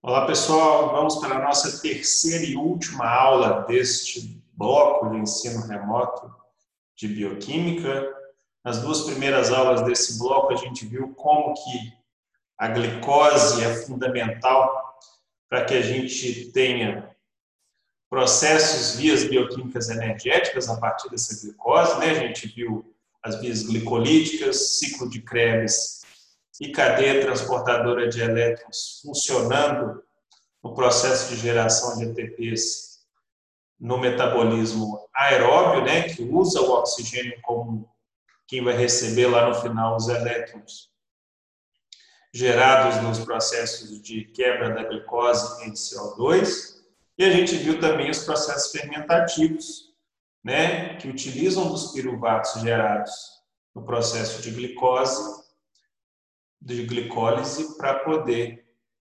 Olá pessoal, vamos para a nossa terceira e última aula deste bloco de ensino remoto de bioquímica. Nas duas primeiras aulas desse bloco a gente viu como que a glicose é fundamental para que a gente tenha processos, vias bioquímicas energéticas a partir dessa glicose. Né? A gente viu as vias glicolíticas, ciclo de Krebs e cadeia transportadora de elétrons funcionando no processo de geração de ATPs no metabolismo aeróbio, né, que usa o oxigênio como quem vai receber lá no final os elétrons gerados nos processos de quebra da glicose em CO2. E a gente viu também os processos fermentativos, né, que utilizam dos piruvatos gerados no processo de glicose de glicólise para poder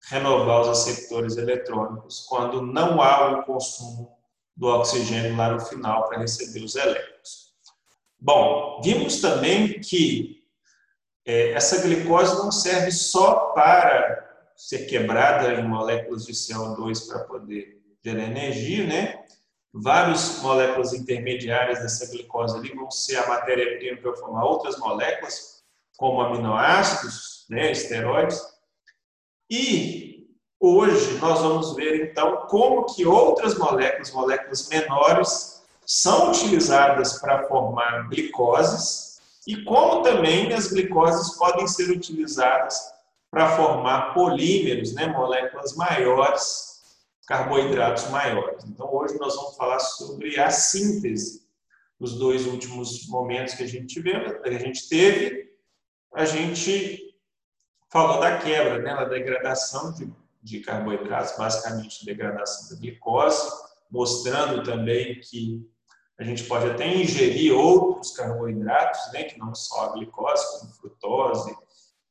renovar os receptores eletrônicos quando não há o consumo do oxigênio lá no final para receber os elétrons. Bom, vimos também que é, essa glicose não serve só para ser quebrada em moléculas de CO2 para poder gerar energia, né? Várias moléculas intermediárias dessa glicose ali vão ser a matéria-prima para formar outras moléculas, como aminoácidos, né, esteroides. E hoje nós vamos ver então como que outras moléculas, moléculas menores, são utilizadas para formar glicoses e como também as glicoses podem ser utilizadas para formar polímeros, né, moléculas maiores, carboidratos maiores. Então hoje nós vamos falar sobre a síntese. Nos dois últimos momentos que a gente, que a gente teve, a gente falou da quebra, né, da degradação de, de carboidratos, basicamente degradação da glicose, mostrando também que a gente pode até ingerir outros carboidratos, né, que não só a glicose, como frutose,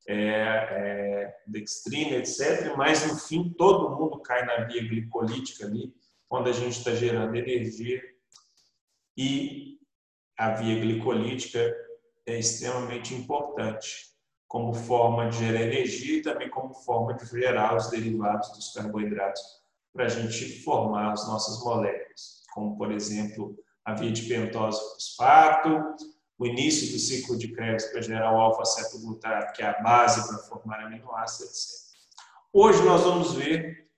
é, é, dextrina, etc. Mas, no fim, todo mundo cai na via glicolítica ali, quando a gente está gerando energia. E a via glicolítica é extremamente importante como forma de gerar energia e também como forma de gerar os derivados dos carboidratos para a gente formar as nossas moléculas, como, por exemplo, a via de pentose fosfato, o início do ciclo de Krebs para gerar o alfa-cetoglutato, que é a base para formar aminoácidos, etc. Hoje nós vamos ver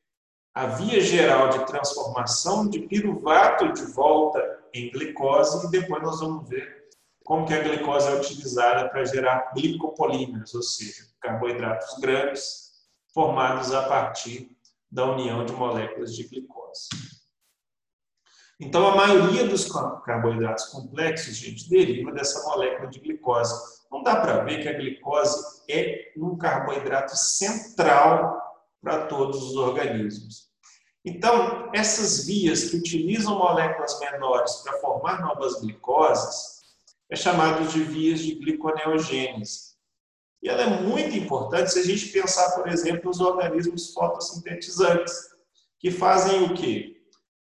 a via geral de transformação de piruvato de volta em glicose e depois nós vamos ver como que a glicose é utilizada para gerar glicopolímeros, ou seja, carboidratos grandes formados a partir da união de moléculas de glicose. Então, a maioria dos carboidratos complexos, gente, deriva dessa molécula de glicose. Não dá para ver que a glicose é um carboidrato central para todos os organismos. Então, essas vias que utilizam moléculas menores para formar novas glicoses, é chamado de vias de gliconeogênese. E ela é muito importante se a gente pensar, por exemplo, nos organismos fotossintetizantes, que fazem o quê?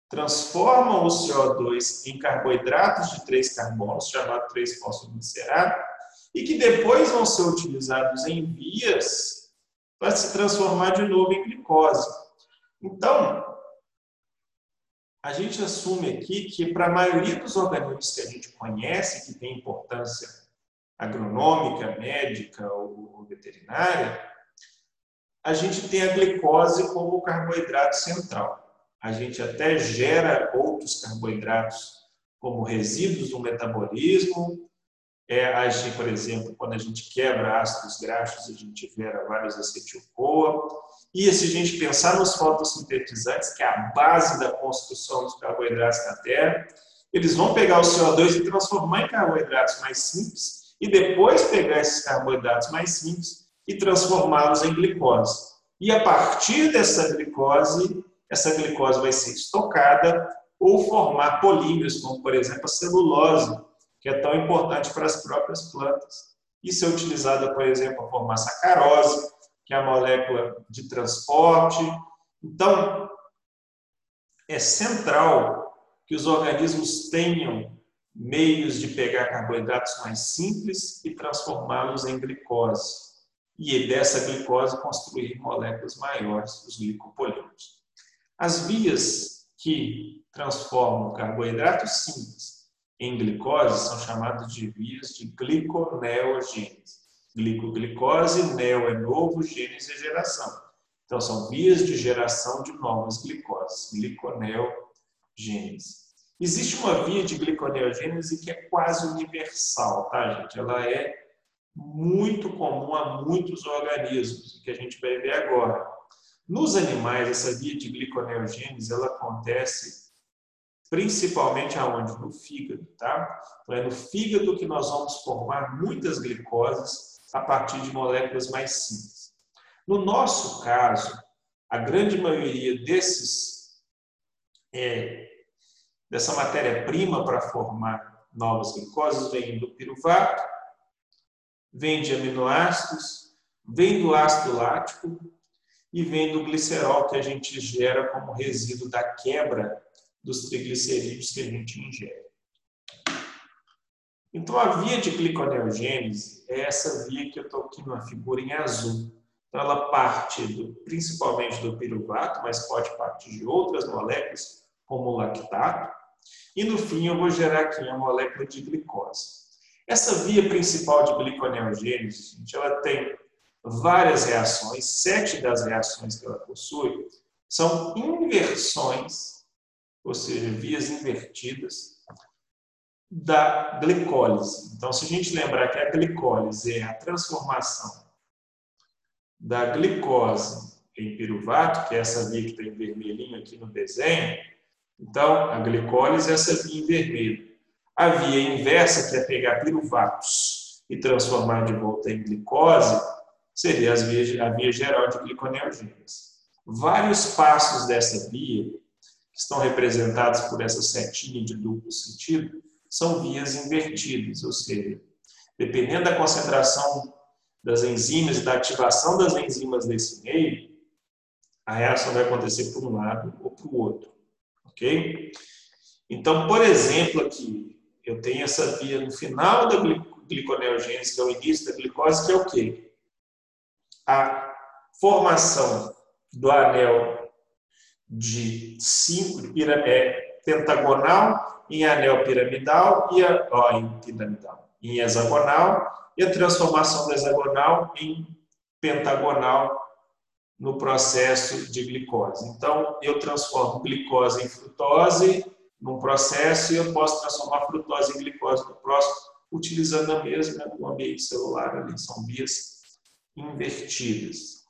Transformam o CO2 em carboidratos de três carbonos, chamado 3-fosfoglicerado, e que depois vão ser utilizados em vias para se transformar de novo em glicose. Então, a gente assume aqui que para a maioria dos organismos que a gente conhece, que tem importância agronômica, médica ou veterinária, a gente tem a glicose como carboidrato central. A gente até gera outros carboidratos como resíduos do metabolismo. É, por exemplo, quando a gente quebra ácidos graxos, a gente gera vários acetil-CoA. E se a gente pensar nos fotossintetizantes, que é a base da construção dos carboidratos na Terra, eles vão pegar o CO2 e transformar em carboidratos mais simples e depois pegar esses carboidratos mais simples e transformá-los em glicose. E a partir dessa glicose, essa glicose vai ser estocada ou formar polímeros, como por exemplo a celulose, que é tão importante para as próprias plantas. Isso é utilizada, por exemplo, para formar sacarose, que é a molécula de transporte. Então, é central que os organismos tenham meios de pegar carboidratos mais simples e transformá-los em glicose. e dessa glicose construir moléculas maiores, os glicopolímeros. As vias que transformam carboidratos simples em glicose são chamadas de vias de gliconeogênese. Glicoglicose, neo é novo, gênese é geração. Então, são vias de geração de novas glicoses, gliconeogênese. Existe uma via de gliconeogênese que é quase universal, tá, gente? Ela é muito comum a muitos organismos, que a gente vai ver agora. Nos animais, essa via de gliconeogênese, ela acontece principalmente aonde? No fígado, tá? Então, é no fígado que nós vamos formar muitas glicoses a partir de moléculas mais simples. No nosso caso, a grande maioria desses é, dessa matéria-prima para formar novas glicoses vem do piruvato, vem de aminoácidos, vem do ácido lático e vem do glicerol que a gente gera como resíduo da quebra dos triglicerídeos que a gente ingere. Então, a via de gliconeogênese é essa via que eu estou aqui na figura em azul. Então, ela parte do, principalmente do piruvato, mas pode partir de outras moléculas, como o lactato. E, no fim, eu vou gerar aqui a molécula de glicose. Essa via principal de gliconeogênese, gente, ela tem várias reações, sete das reações que ela possui são inversões, ou seja, vias invertidas da glicólise. Então, se a gente lembrar que a glicólise é a transformação da glicose em piruvato, que é essa via que está em vermelhinho aqui no desenho, então a glicólise é essa via em vermelho. A via inversa, que é pegar piruvatos e transformar de volta em glicose, seria vias, a via geral de gliconeogênese. Vários passos dessa via, que estão representados por essa setinha de duplo sentido, são vias invertidas, ou seja, dependendo da concentração das enzimas e da ativação das enzimas desse meio, a reação vai acontecer por um lado ou para o outro, ok? Então, por exemplo, aqui, eu tenho essa via no final da gliconeogênese, que é o início da glicose, que é o quê? A formação do anel de 5 é, pentagonal em anel piramidal e a, ó, em piramidal, em hexagonal e a transformação do hexagonal em pentagonal no processo de glicose. Então, eu transformo glicose em frutose num processo e eu posso transformar frutose em glicose no próximo, utilizando a mesma o ambiente celular ali. São vias invertidas.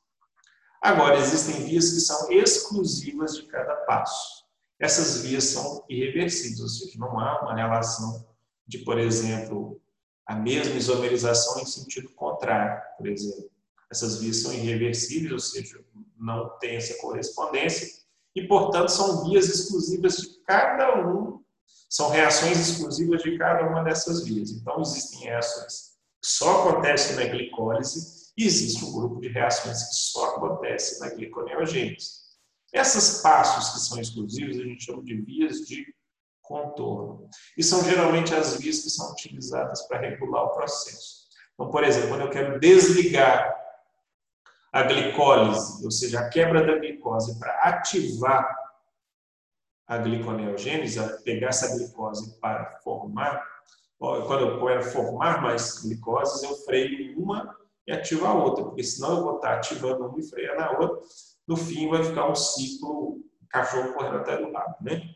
Agora, existem vias que são exclusivas de cada passo. Essas vias são irreversíveis, ou seja, não há uma relação de, por exemplo, a mesma isomerização em sentido contrário, por exemplo. Essas vias são irreversíveis, ou seja, não tem essa correspondência e, portanto, são vias exclusivas de cada um, são reações exclusivas de cada uma dessas vias. Então, existem reações que só acontecem na glicólise e existe um grupo de reações que só acontecem na gliconeogênese. Essas passos que são exclusivos a gente chama de vias de contorno. E são geralmente as vias que são utilizadas para regular o processo. Então, por exemplo, quando eu quero desligar a glicólise, ou seja, a quebra da glicose, para ativar a gliconeogênese, pegar essa glicose para formar, quando eu quero formar mais glicoses, eu freio uma e ativo a outra, porque senão eu vou estar ativando uma e freando a outra, no fim vai ficar um ciclo cachorro correndo até do lado, né?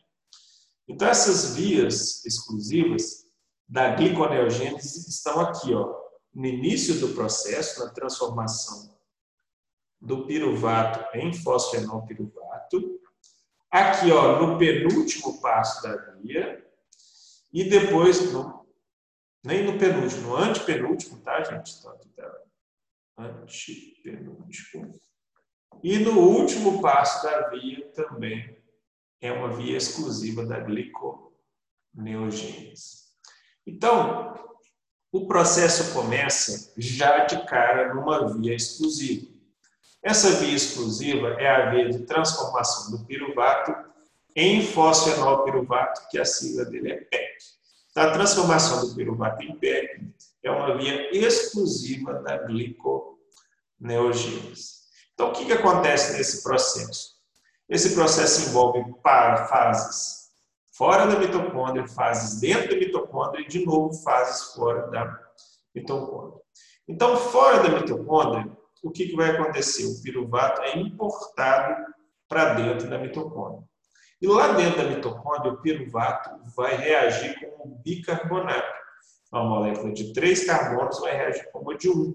Então essas vias exclusivas da gliconeogênese estão aqui, ó, no início do processo, na transformação do piruvato em fosfenol piruvato. Aqui, ó, no penúltimo passo da via. E depois, no, nem no penúltimo, no antepenúltimo, tá, gente? Então, aqui tá antepenúltimo. E no último passo da via também é uma via exclusiva da gliconeogênese. Então, o processo começa já de cara numa via exclusiva. Essa via exclusiva é a via de transformação do piruvato em fosfenol piruvato, que a sigla dele é PEC. A transformação do piruvato em PEC é uma via exclusiva da gliconeogênese. Então, o que, que acontece nesse processo? Esse processo envolve fases fora da mitocôndria, fases dentro da mitocôndria e, de novo, fases fora da mitocôndria. Então, fora da mitocôndria, o que, que vai acontecer? O piruvato é importado para dentro da mitocôndria. E lá dentro da mitocôndria, o piruvato vai reagir com o bicarbonato. Uma molécula de três carbonos vai reagir com uma de um.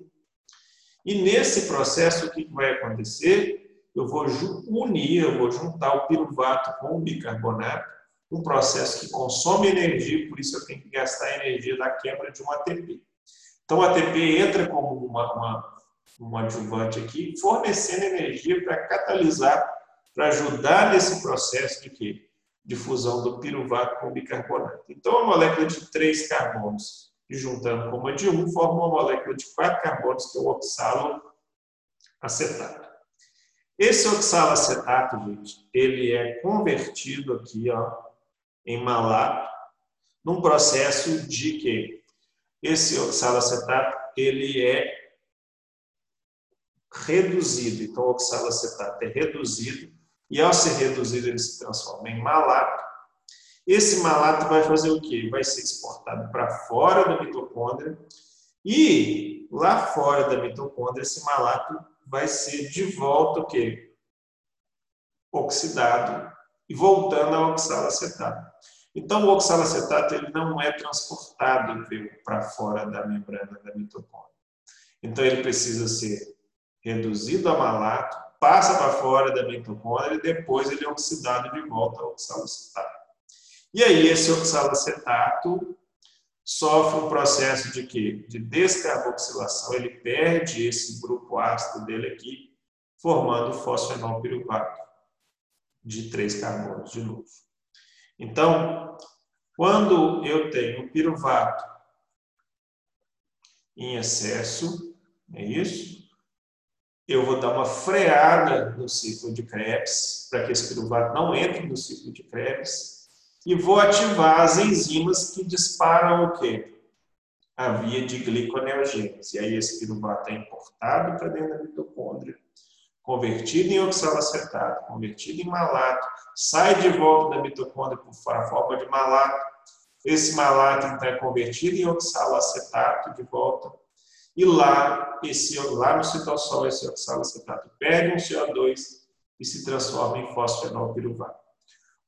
E nesse processo, o que, que vai acontecer? Eu vou unir, eu vou juntar o piruvato com o bicarbonato, um processo que consome energia, por isso eu tenho que gastar a energia da quebra de um ATP. Então, o ATP entra como uma, uma, um adjuvante aqui, fornecendo energia para catalisar para ajudar nesse processo de quê? De fusão do piruvato com o bicarbonato. Então, a molécula de três carbonos, juntando com uma de um, forma uma molécula de quatro carbonos, que é o oxalo acetato. Esse oxalo acetato, gente, ele é convertido aqui, ó, em malato, num processo de que esse oxalo acetato, ele é reduzido. Então, o oxalo acetato é reduzido e ao ser reduzido ele se transforma em malato. Esse malato vai fazer o quê? Vai ser exportado para fora da mitocôndria e lá fora da mitocôndria esse malato vai ser de volta o quê? Oxidado e voltando ao oxalacetato. Então, o oxalacetato ele não é transportado para fora da membrana da mitocôndria. Então, ele precisa ser reduzido a malato passa para fora da mitocôndria e depois ele é oxidado de volta ao oxalacetato. E aí esse oxalacetato sofre um processo de quê? De descarboxilação, ele perde esse grupo ácido dele aqui, formando o fosfenol piruvato de três carbonos de novo. Então, quando eu tenho piruvato em excesso, é isso? eu vou dar uma freada no ciclo de Krebs, para que esse piruvato não entre no ciclo de Krebs, e vou ativar as enzimas que disparam o quê? A via de gliconeogênese. E aí esse piruvato é importado para dentro da mitocôndria, convertido em oxalacetato, convertido em malato, sai de volta da mitocôndria por forma de malato, esse malato então é convertido em oxalacetato de volta e lá, esse, lá no citossol, esse oxalacetato perde um CO2 e se transforma em fosfenol piruvato.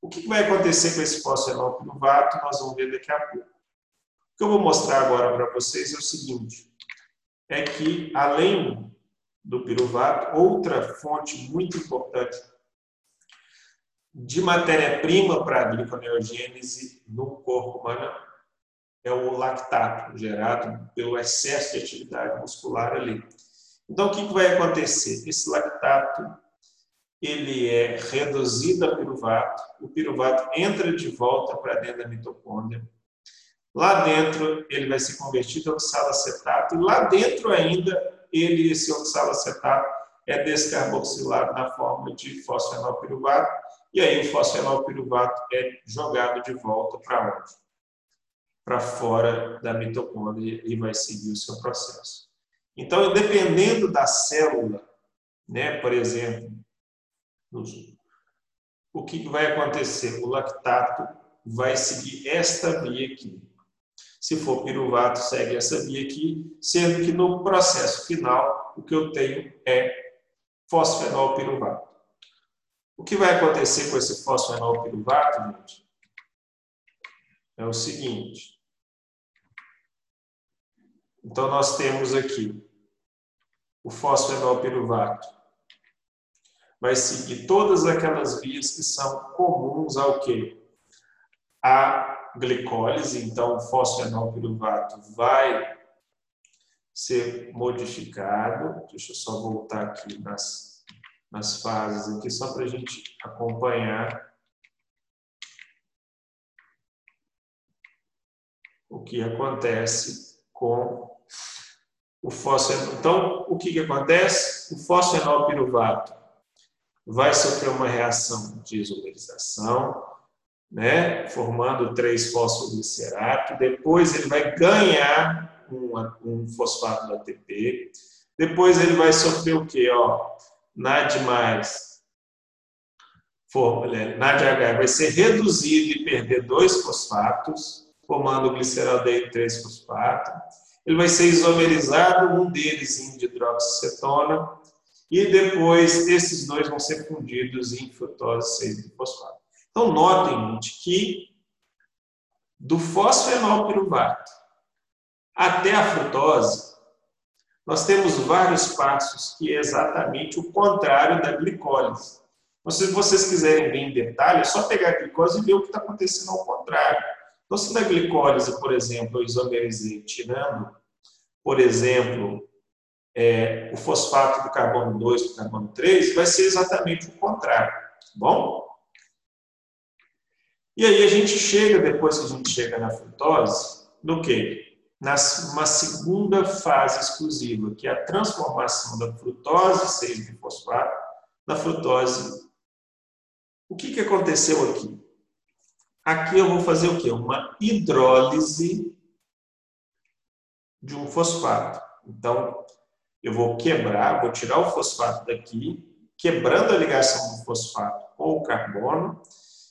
O que vai acontecer com esse fosfenol piruvato, nós vamos ver daqui a pouco. O que eu vou mostrar agora para vocês é o seguinte, é que além do piruvato, outra fonte muito importante de matéria-prima para a gliconeogênese no corpo humano é o lactato gerado pelo excesso de atividade muscular ali. Então, o que, vai acontecer? Esse lactato ele é reduzido a piruvato, o piruvato entra de volta para dentro da mitocôndria. Lá dentro ele vai ser convertido a oxalacetato e lá dentro ainda ele esse oxalacetato é descarboxilado na forma de fosfenolpiruvato e aí o fosfenolpiruvato é jogado de volta para onde? para fora da mitocôndria e vai seguir o seu processo. Então, dependendo da célula, né, por exemplo, o que vai acontecer? O lactato vai seguir esta via aqui. Se for piruvato, segue essa via aqui, sendo que no processo final, o que eu tenho é fosfenol piruvato. O que vai acontecer com esse fosfenol piruvato, gente? É o seguinte. Então, nós temos aqui o fosfenol piruvato. Vai seguir todas aquelas vias que são comuns ao quê? A glicólise. Então, o fosfenol piruvato vai ser modificado. Deixa eu só voltar aqui nas, nas fases aqui, só para a gente acompanhar o que acontece com o fosfenol. Então, o que, que acontece? O fosfenol piruvato vai sofrer uma reação de isomerização, né, formando três fosfoglicerato. Depois ele vai ganhar um, um fosfato do ATP, Depois ele vai sofrer o quê? Ó, NAD+, fórmula, NADH vai ser reduzido e perder dois fosfatos, formando o gliceraldeído 3-fosfato. Ele vai ser isomerizado, um deles em hidroxicetona, e depois esses dois vão ser fundidos em frutose 6-fosfato. Então, notem, gente, que do fosfenolpiruvato até a frutose, nós temos vários passos que é exatamente o contrário da glicólise. Então, se vocês quiserem ver em detalhe, é só pegar a glicose e ver o que está acontecendo ao contrário. Então, se na glicólise, por exemplo, eu isomerizei tirando, por exemplo, é, o fosfato do carbono 2 para o carbono 3, vai ser exatamente o contrário. Tá bom? E aí a gente chega, depois que a gente chega na frutose, no quê? Numa segunda fase exclusiva, que é a transformação da frutose 6-bifosfato na frutose. O que, que aconteceu aqui? Aqui eu vou fazer o quê? Uma hidrólise de um fosfato. Então, eu vou quebrar, vou tirar o fosfato daqui, quebrando a ligação do fosfato com o carbono,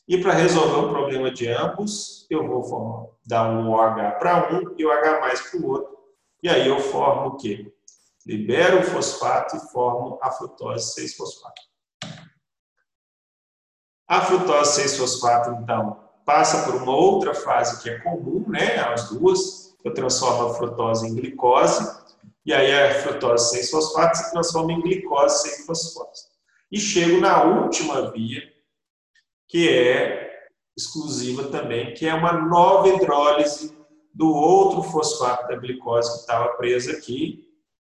e para resolver o problema de ambos, eu vou formar, dar um OH para um e o H mais para o outro. E aí eu formo o quê? Libero o fosfato e formo a frutose 6-fosfato. A frutose 6-fosfato, então, passa por uma outra fase que é comum, né, as duas. Eu transformo a frutose em glicose, e aí a frutose 6-fosfato se transforma em glicose 6-fosfose. E chego na última via, que é exclusiva também, que é uma nova hidrólise do outro fosfato da glicose que estava presa aqui,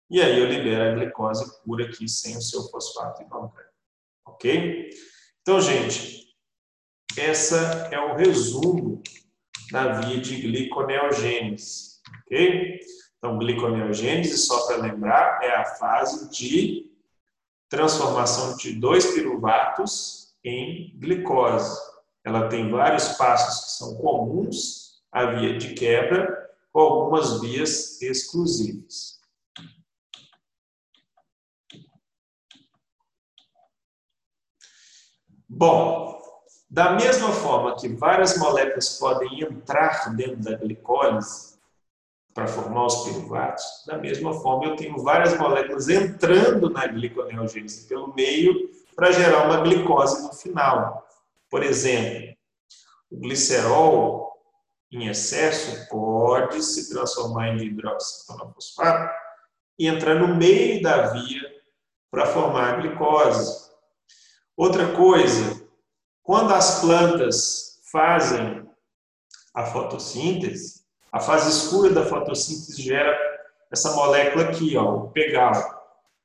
e aí eu libero a glicose pura aqui sem o seu fosfato inorgânico. Ok? Então, gente, essa é o resumo da via de gliconeogênese. Ok? Então, gliconeogênese, só para lembrar, é a fase de transformação de dois piruvatos em glicose. Ela tem vários passos que são comuns à via de quebra, com algumas vias exclusivas. Bom, da mesma forma que várias moléculas podem entrar dentro da glicólise para formar os piruvatos, da mesma forma eu tenho várias moléculas entrando na gliconeogênese pelo meio para gerar uma glicose no final. Por exemplo, o glicerol em excesso pode se transformar em hidroxicetonofosfato e entrar no meio da via para formar a glicose. Outra coisa, quando as plantas fazem a fotossíntese, a fase escura da fotossíntese gera essa molécula aqui, ó, o pegal.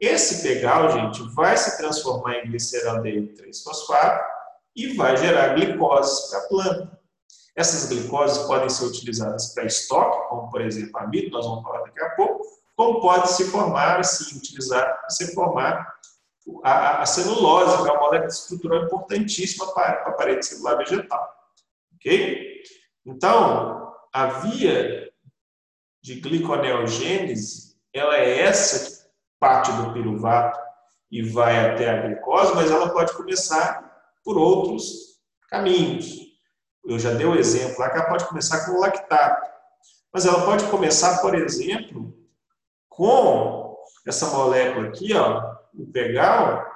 Esse pegal, gente, vai se transformar em gliceraldeído 3-fosfato e vai gerar glicose para a planta. Essas glicoses podem ser utilizadas para estoque, como por exemplo amido, nós vamos falar daqui a pouco, como pode se formar, assim, utilizar se formar a, a celulose, que é uma molécula estrutural importantíssima para, para a parede celular vegetal. Ok? Então, a via de gliconeogênese, ela é essa parte do piruvato e vai até a glicose, mas ela pode começar por outros caminhos. Eu já dei o um exemplo lá que ela pode começar com o lactato, mas ela pode começar, por exemplo, com essa molécula aqui, ó, o pegal,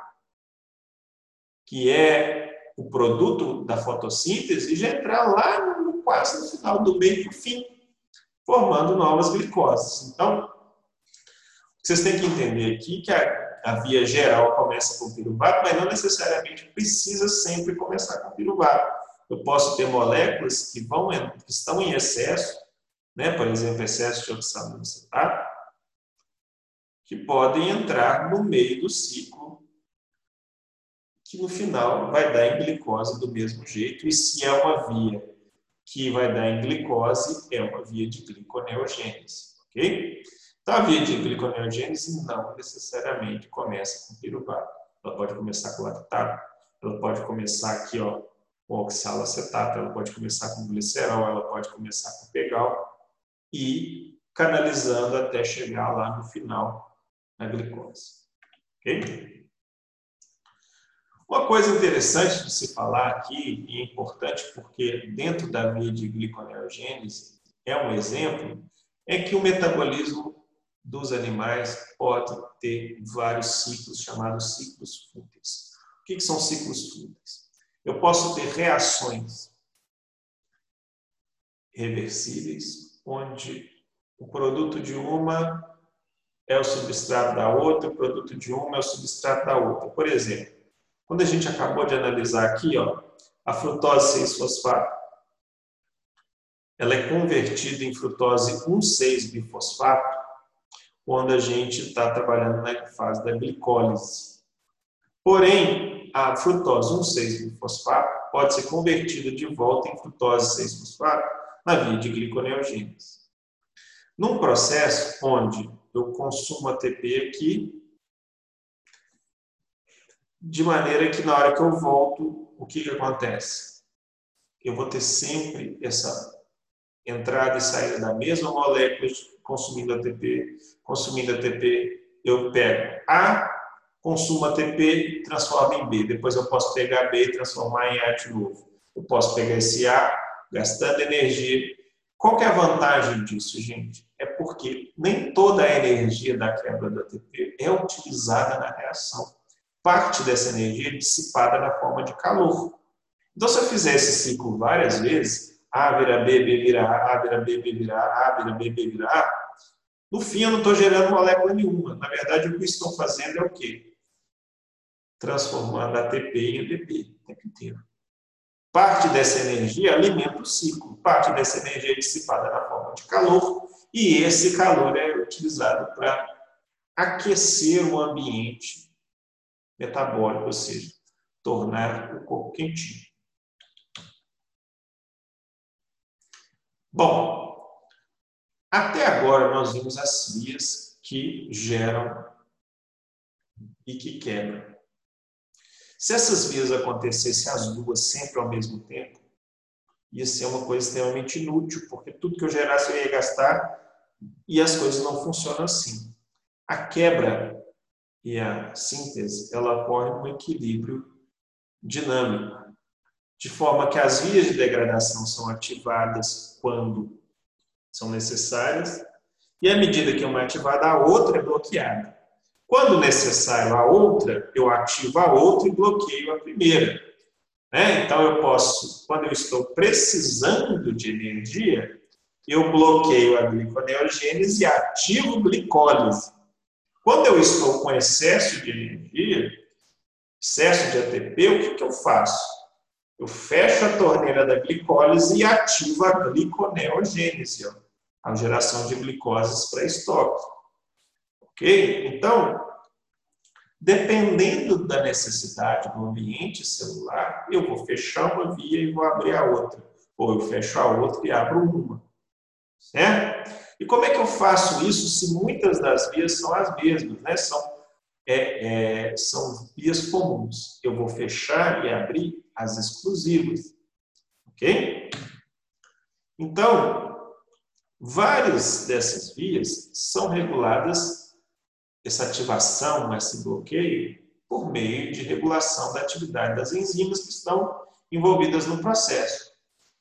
que é o produto da fotossíntese, e já entrar lá no, quase no final do meio para o fim, formando novas glicoses. Então, vocês têm que entender aqui que a, a via geral começa com piruvato, mas não necessariamente precisa sempre começar com piruvato. Eu posso ter moléculas que, vão, que estão em excesso, né? por exemplo, excesso de oxaloacetato, que podem entrar no meio do ciclo, que no final vai dar em glicose do mesmo jeito, e se é uma via que vai dar em glicose, é uma via de gliconeogênese, ok? Então, a via de gliconeogênese não necessariamente começa com piruvato. Ela pode começar com lactato, ela pode começar aqui ó, com oxalacetato, ela pode começar com glicerol, ela pode começar com pegal e canalizando até chegar lá no final na glicose. Ok? Uma coisa interessante de se falar aqui, e importante porque dentro da via de gliconeogênese é um exemplo, é que o metabolismo dos animais pode ter vários ciclos chamados ciclos fúteis. O que são ciclos fúteis? Eu posso ter reações reversíveis, onde o produto de uma é o substrato da outra, o produto de uma é o substrato da outra. Por exemplo, quando a gente acabou de analisar aqui, ó, a frutose 6-fosfato, ela é convertida em frutose 1,6-bifosfato quando a gente está trabalhando na fase da glicólise. Porém, a frutose 1,6-bifosfato pode ser convertida de volta em frutose 6-fosfato na via de gliconeogênese. Num processo onde eu consumo ATP aqui, de maneira que na hora que eu volto, o que, que acontece? Eu vou ter sempre essa entrada e saída da mesma molécula consumindo ATP, consumindo ATP, eu pego A, consumo ATP, transformo em B. Depois eu posso pegar B e transformar em A de novo. Eu posso pegar esse A, gastando energia. Qual é a vantagem disso, gente? É porque nem toda a energia da quebra do ATP é utilizada na reação. Parte dessa energia é dissipada na forma de calor. Então, se eu fizer esse ciclo várias vezes, a vira B, B vira A, A vira B, B vira A, A vira B, B vira A. No fim, eu não estou gerando molécula nenhuma. Na verdade, o que estou fazendo é o quê? Transformando ATP em ADP o tempo inteiro. Parte dessa energia alimenta o ciclo, parte dessa energia é dissipada na forma de calor, e esse calor é utilizado para aquecer o ambiente metabólico, ou seja, tornar o corpo quentinho. Bom, até agora nós vimos as vias que geram e que quebram. Se essas vias acontecessem as duas sempre ao mesmo tempo, ia ser uma coisa extremamente inútil, porque tudo que eu gerasse eu ia gastar e as coisas não funcionam assim. A quebra e a síntese, ela ocorre num equilíbrio dinâmico de forma que as vias de degradação são ativadas quando são necessárias, e à medida que uma é ativada, a outra é bloqueada. Quando necessário a outra, eu ativo a outra e bloqueio a primeira. Né? Então, eu posso, quando eu estou precisando de energia, eu bloqueio a gliconeogênese e ativo glicólise. Quando eu estou com excesso de energia, excesso de ATP, o que, que eu faço? Eu fecho a torneira da glicólise e ativo a gliconeogênese, ó, a geração de glicoses para estoque. Ok? Então, dependendo da necessidade do ambiente celular, eu vou fechar uma via e vou abrir a outra. Ou eu fecho a outra e abro uma. Certo? E como é que eu faço isso se muitas das vias são as mesmas, né? São é, é, são vias comuns. Eu vou fechar e abrir as exclusivas. Ok? Então, várias dessas vias são reguladas, essa ativação, esse bloqueio, por meio de regulação da atividade das enzimas que estão envolvidas no processo.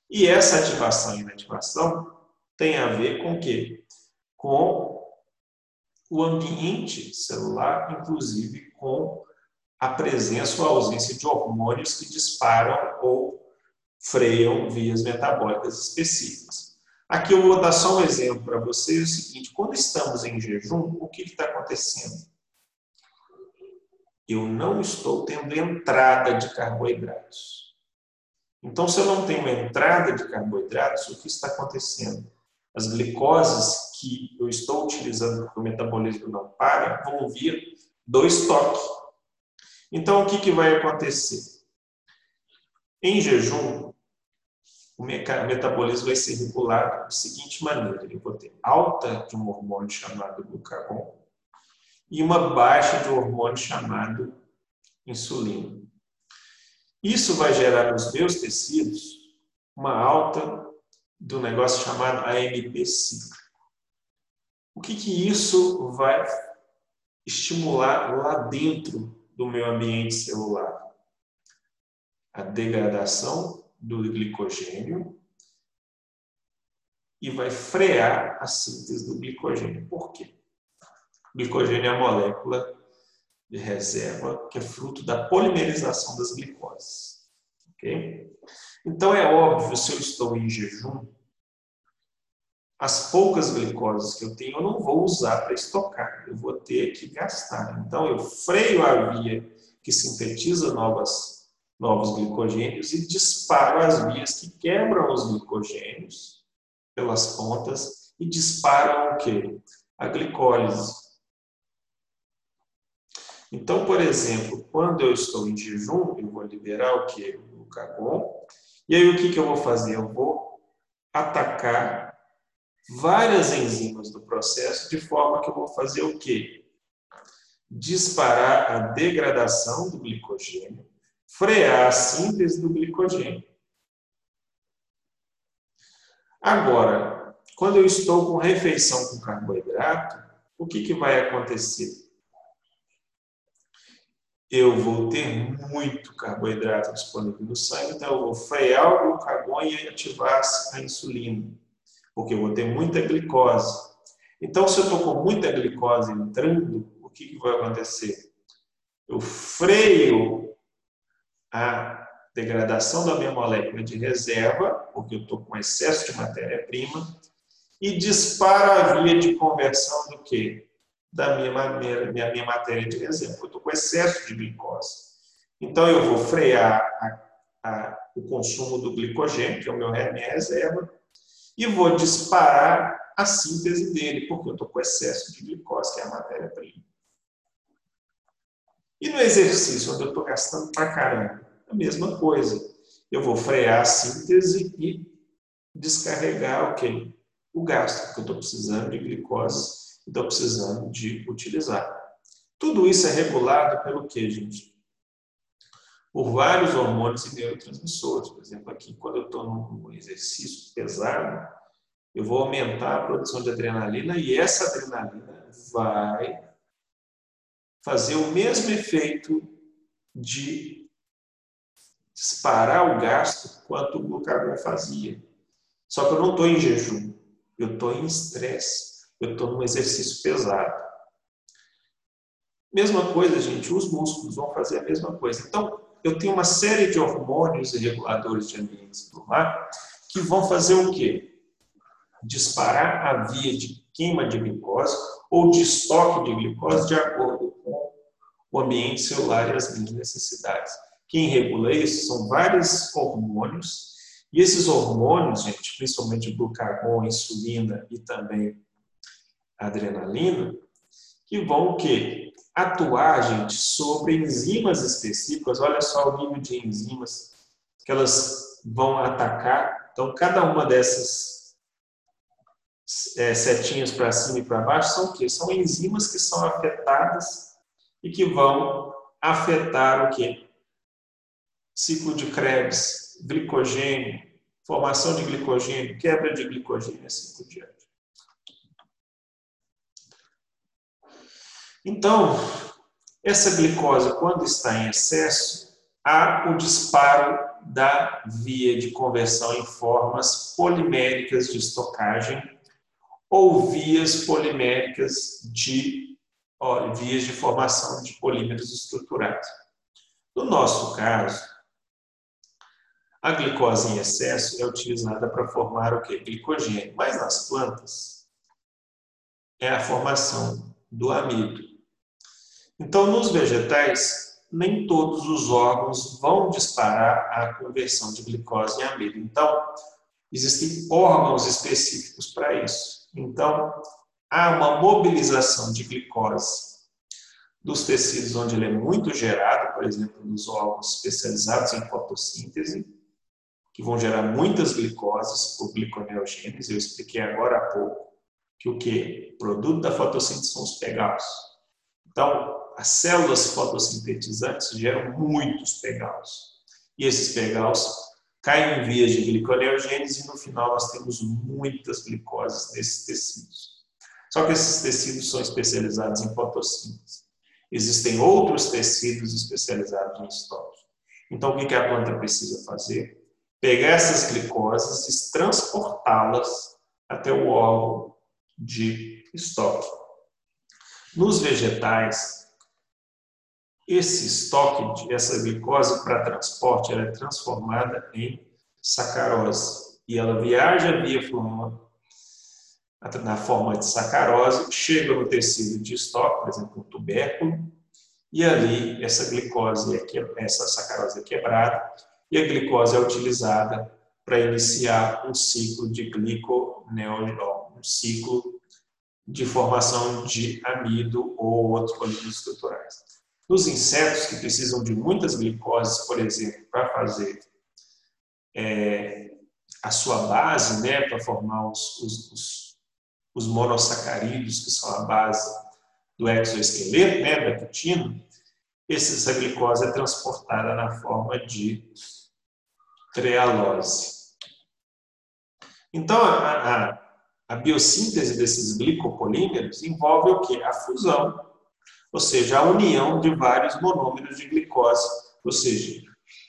E essa ativação e inativação tem a ver com o quê? Com o ambiente celular, inclusive com a presença ou ausência de hormônios que disparam ou freiam vias metabólicas específicas. Aqui eu vou dar só um exemplo para vocês, é o seguinte, quando estamos em jejum, o que está acontecendo? Eu não estou tendo entrada de carboidratos. Então, se eu não tenho entrada de carboidratos, o que está acontecendo? As glicoses que eu estou utilizando porque o metabolismo não para vão vir do estoque. Então, o que, que vai acontecer? Em jejum, o metabolismo vai ser regulado da seguinte maneira: eu vou ter alta de um hormônio chamado glucagon e uma baixa de um hormônio chamado insulina. Isso vai gerar nos meus tecidos uma alta do negócio chamado AMP cíclico. O que, que isso vai estimular lá dentro do meu ambiente celular a degradação do glicogênio e vai frear a síntese do glicogênio. Por quê? O glicogênio é a molécula de reserva que é fruto da polimerização das glicoses. Ok? Então é óbvio, se eu estou em jejum, as poucas glicoses que eu tenho eu não vou usar para estocar, eu vou ter que gastar. Então eu freio a via que sintetiza novas, novos glicogênios e disparo as vias que quebram os glicogênios pelas pontas e disparam o quê? A glicólise. Então, por exemplo, quando eu estou em jejum, eu vou liberar o quê? O glucagon. E aí o que, que eu vou fazer? Eu vou atacar várias enzimas do processo, de forma que eu vou fazer o quê? Disparar a degradação do glicogênio, frear a síntese do glicogênio. Agora, quando eu estou com refeição com carboidrato, o que, que vai acontecer? Eu vou ter muito carboidrato disponível no sangue, então eu vou frear o glucagon e ativar a insulina porque eu vou ter muita glicose. Então, se eu estou com muita glicose entrando, o que, que vai acontecer? Eu freio a degradação da minha molécula de reserva, porque eu estou com excesso de matéria-prima, e disparo a via de conversão do quê? Da minha, minha, minha matéria de reserva. Eu estou com excesso de glicose. Então, eu vou frear a, a, o consumo do glicogênio, que é o meu, minha reserva, e vou disparar a síntese dele, porque eu estou com excesso de glicose, que é a matéria-prima. E no exercício, onde eu estou gastando pra caramba, a mesma coisa. Eu vou frear a síntese e descarregar o quê? O gasto, porque eu estou precisando de glicose e estou precisando de utilizar. Tudo isso é regulado pelo quê, gente? por vários hormônios e neurotransmissores. Por exemplo, aqui, quando eu estou num exercício pesado, eu vou aumentar a produção de adrenalina e essa adrenalina vai fazer o mesmo efeito de disparar o gasto quanto o glucagon fazia. Só que eu não estou em jejum, eu estou em estresse, eu estou num exercício pesado. Mesma coisa, gente, os músculos vão fazer a mesma coisa. Então, eu tenho uma série de hormônios e reguladores de ambiente celular que vão fazer o quê? Disparar a via de queima de glicose ou de estoque de glicose de acordo com o ambiente celular e as minhas necessidades. Quem regula isso são vários hormônios, e esses hormônios, gente, principalmente glucagon, insulina e também adrenalina, que vão o quê? atuar, gente, sobre enzimas específicas. Olha só o nível de enzimas que elas vão atacar. Então, cada uma dessas é, setinhas para cima e para baixo são o quê? São enzimas que são afetadas e que vão afetar o quê? Ciclo de Krebs, glicogênio, formação de glicogênio, quebra de glicogênio assim por diante. Então, essa glicose, quando está em excesso, há o disparo da via de conversão em formas poliméricas de estocagem ou vias poliméricas de ó, vias de formação de polímeros estruturados. No nosso caso, a glicose em excesso é utilizada para formar o que? Glicogênio, mas nas plantas é a formação do amido. Então, nos vegetais, nem todos os órgãos vão disparar a conversão de glicose em amido. Então, existem órgãos específicos para isso. Então, há uma mobilização de glicose dos tecidos onde ele é muito gerado, por exemplo, nos órgãos especializados em fotossíntese, que vão gerar muitas glicoses por gliconeogênese. Eu expliquei agora há pouco que o que? O produto da fotossíntese são os pegaus. Então, as células fotossintetizantes geram muitos pegaus. E esses pegaus caem em vias de gliconeogênese e no final nós temos muitas glicoses nesses tecidos. Só que esses tecidos são especializados em fotossíntese. Existem outros tecidos especializados em estoque. Então, o que a planta precisa fazer? Pegar essas glicoses e transportá-las até o órgão de estoque. Nos vegetais, esse estoque, essa glicose para transporte, ela é transformada em sacarose. E ela viaja via flama na forma de sacarose, chega no tecido de estoque, por exemplo, o tubérculo, e ali essa glicose, é essa sacarose é quebrada e a glicose é utilizada para iniciar um ciclo de gliconeolidol, um ciclo de formação de amido ou outros polímeros estruturais. Nos insetos que precisam de muitas glicoses, por exemplo, para fazer é, a sua base, né, para formar os, os, os, os, monossacarídeos, que são a base do exoesqueleto, né, da quitina, essa glicose é transportada na forma de trealose. Então, a, a, a biossíntese desses glicopolímeros envolve o quê? A fusão, ou seja, a união de vários monômeros de glicose, ou seja,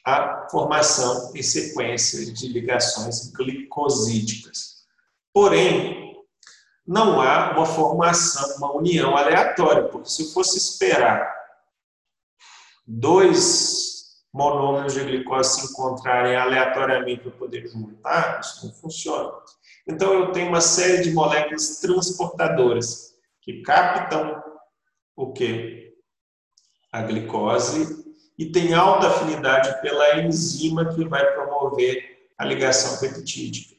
a formação em sequência de ligações glicosídicas. Porém, não há uma formação, uma união aleatória, porque se fosse esperar dois monômeros de glicose se encontrarem aleatoriamente para poder juntar, isso não funciona. Então, eu tenho uma série de moléculas transportadoras que captam o quê? A glicose e tem alta afinidade pela enzima que vai promover a ligação peptídica.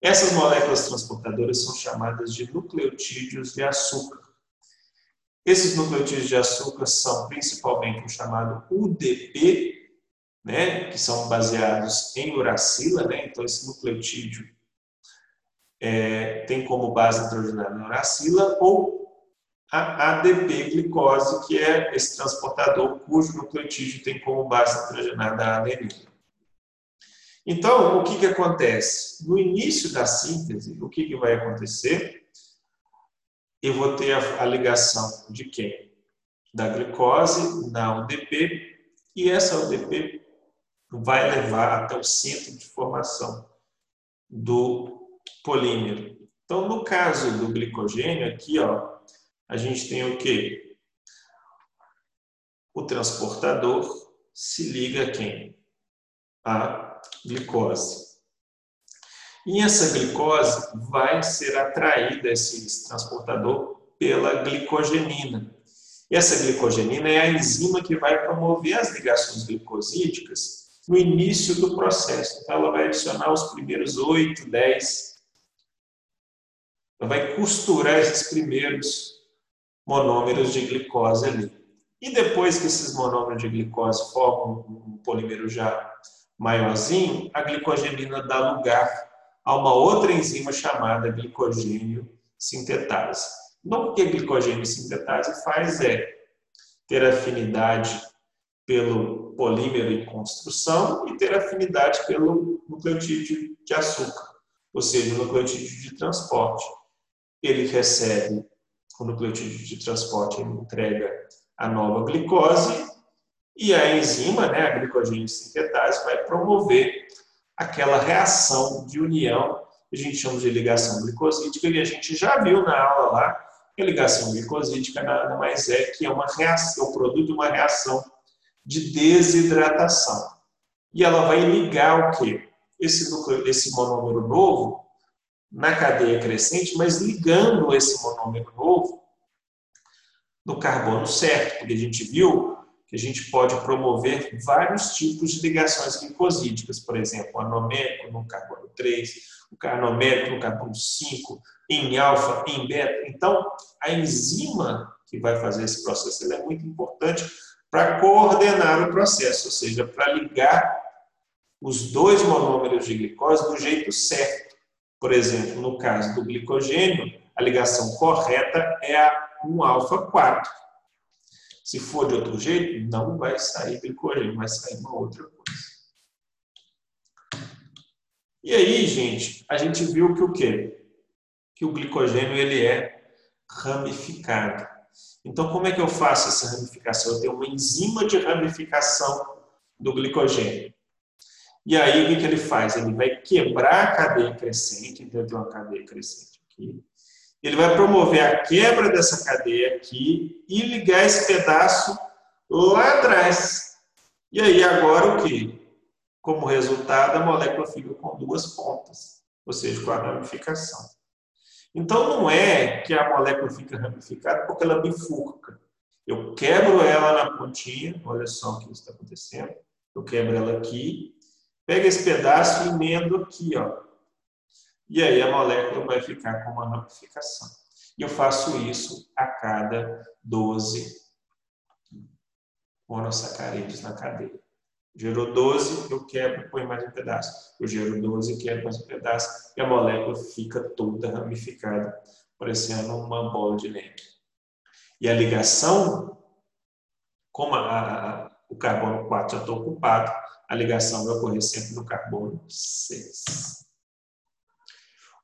Essas moléculas transportadoras são chamadas de nucleotídeos de açúcar. Esses nucleotídeos de açúcar são principalmente o chamado UDP, né, que são baseados em uracila, né, então esse nucleotídeo é, tem como base nitrogenada uracila, ou a ADP glicose, que é esse transportador cujo nucleotídeo tem como base nitrogenada a adenina. Então, o que, que acontece? No início da síntese, o que, que vai acontecer? Eu vou ter a, a ligação de quem? Da glicose na UDP, e essa UDP vai levar até o centro de formação do polímero. Então, no caso do glicogênio, aqui, ó, a gente tem o quê? O transportador se liga a quem? A glicose. E essa glicose vai ser atraída, esse transportador, pela glicogenina. Essa glicogenina é a enzima que vai promover as ligações glicosídicas no início do processo. Então, ela vai adicionar os primeiros 8, 10. Ela vai costurar esses primeiros monômeros de glicose ali. E depois que esses monômeros de glicose formam um polímero já maiorzinho, a glicogenina dá lugar a uma outra enzima chamada glicogênio sintetase. Então, o que a glicogênio sintetase faz é ter afinidade pelo polímero em construção e ter afinidade pelo nucleotídeo de açúcar, ou seja, o nucleotídeo de transporte. Ele recebe o nucleotídeo de transporte, entrega a nova glicose e a enzima, né, a glicogênio sintetase, vai promover aquela reação de união que a gente chama de ligação glicosídica e a gente já viu na aula lá que a ligação glicosídica nada mais é que é uma reação, é o produto de uma reação de desidratação. E ela vai ligar o quê? Esse, núcleo, esse monômero novo na cadeia crescente, mas ligando esse monômero novo no carbono certo, porque a gente viu que a gente pode promover vários tipos de ligações glicosídicas, por exemplo, o anomérico no carbono 3, o anomérico no carbono 5, em alfa, em beta. Então, a enzima que vai fazer esse processo é muito importante para coordenar o processo, ou seja, para ligar os dois monômeros de glicose do jeito certo. Por exemplo, no caso do glicogênio, a ligação correta é a 1-alfa-4. Se for de outro jeito, não vai sair glicogênio, vai sair uma outra coisa. E aí, gente, a gente viu que o quê? Que o glicogênio ele é ramificado. Então, como é que eu faço essa ramificação? Eu tenho uma enzima de ramificação do glicogênio. E aí, o que, que ele faz? Ele vai quebrar a cadeia crescente, então tenho uma cadeia crescente aqui. Ele vai promover a quebra dessa cadeia aqui e ligar esse pedaço lá atrás. E aí, agora o que? Como resultado, a molécula fica com duas pontas, ou seja, com a ramificação. Então, não é que a molécula fica ramificada porque ela bifurca. Eu quebro ela na pontinha, olha só o que está acontecendo. Eu quebro ela aqui, pego esse pedaço e emendo aqui, ó. E aí a molécula vai ficar com uma ramificação. E eu faço isso a cada 12 monossacarídeos na cadeia. Gerou 12, eu quebro, põe mais um pedaço. Eu gero 12, quebro mais um pedaço. E a molécula fica toda ramificada, parecendo uma bola de neve. E a ligação, como a, a, o carbono 4 já está ocupado, a ligação vai ocorrer sempre no carbono 6.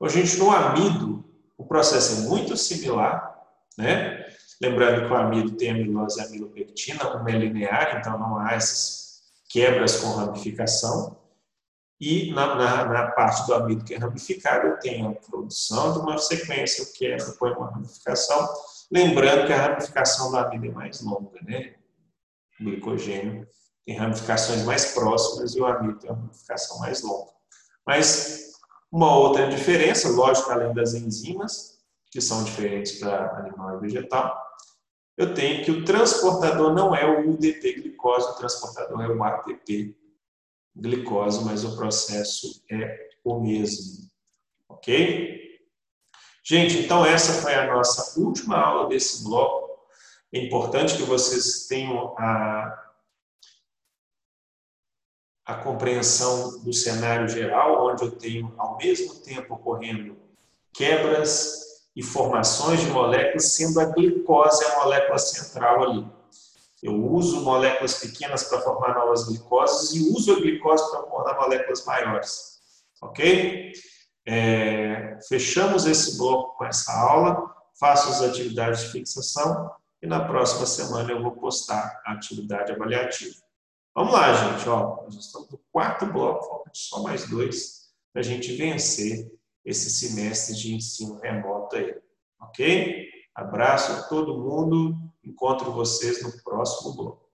Ô, gente, no amido, o processo é muito similar, né? Lembrando que o amido tem amilose e amilopectina, uma é linear, então não há essas quebras com ramificação. E na, na, na, parte do amido que é ramificado, eu tenho a produção de uma sequência, o que é depois uma ramificação. Lembrando que a ramificação do amido é mais longa, né? O glicogênio tem ramificações mais próximas e o amido tem uma ramificação mais longa. Mas uma outra diferença, lógico, além das enzimas, que são diferentes para animal e vegetal, eu tenho que o transportador não é o UDP glicose, o transportador é o ATP glicose, mas o processo é o mesmo. Ok? Gente, então essa foi a nossa última aula desse bloco. É importante que vocês tenham a, a compreensão do cenário geral, onde eu tenho ao mesmo tempo ocorrendo quebras e formações de moléculas, sendo a glicose a molécula central ali. Eu uso moléculas pequenas para formar novas glicoses e uso a glicose para formar moléculas maiores. Ok? É, fechamos esse bloco com essa aula, faço as atividades de fixação e na próxima semana eu vou postar a atividade avaliativa. Vamos lá, gente. Ó, nós estamos no quarto bloco, faltam só mais dois para a gente vencer esse semestre de ensino remoto aí. Ok? Abraço a todo mundo. Encontro vocês no próximo bloco.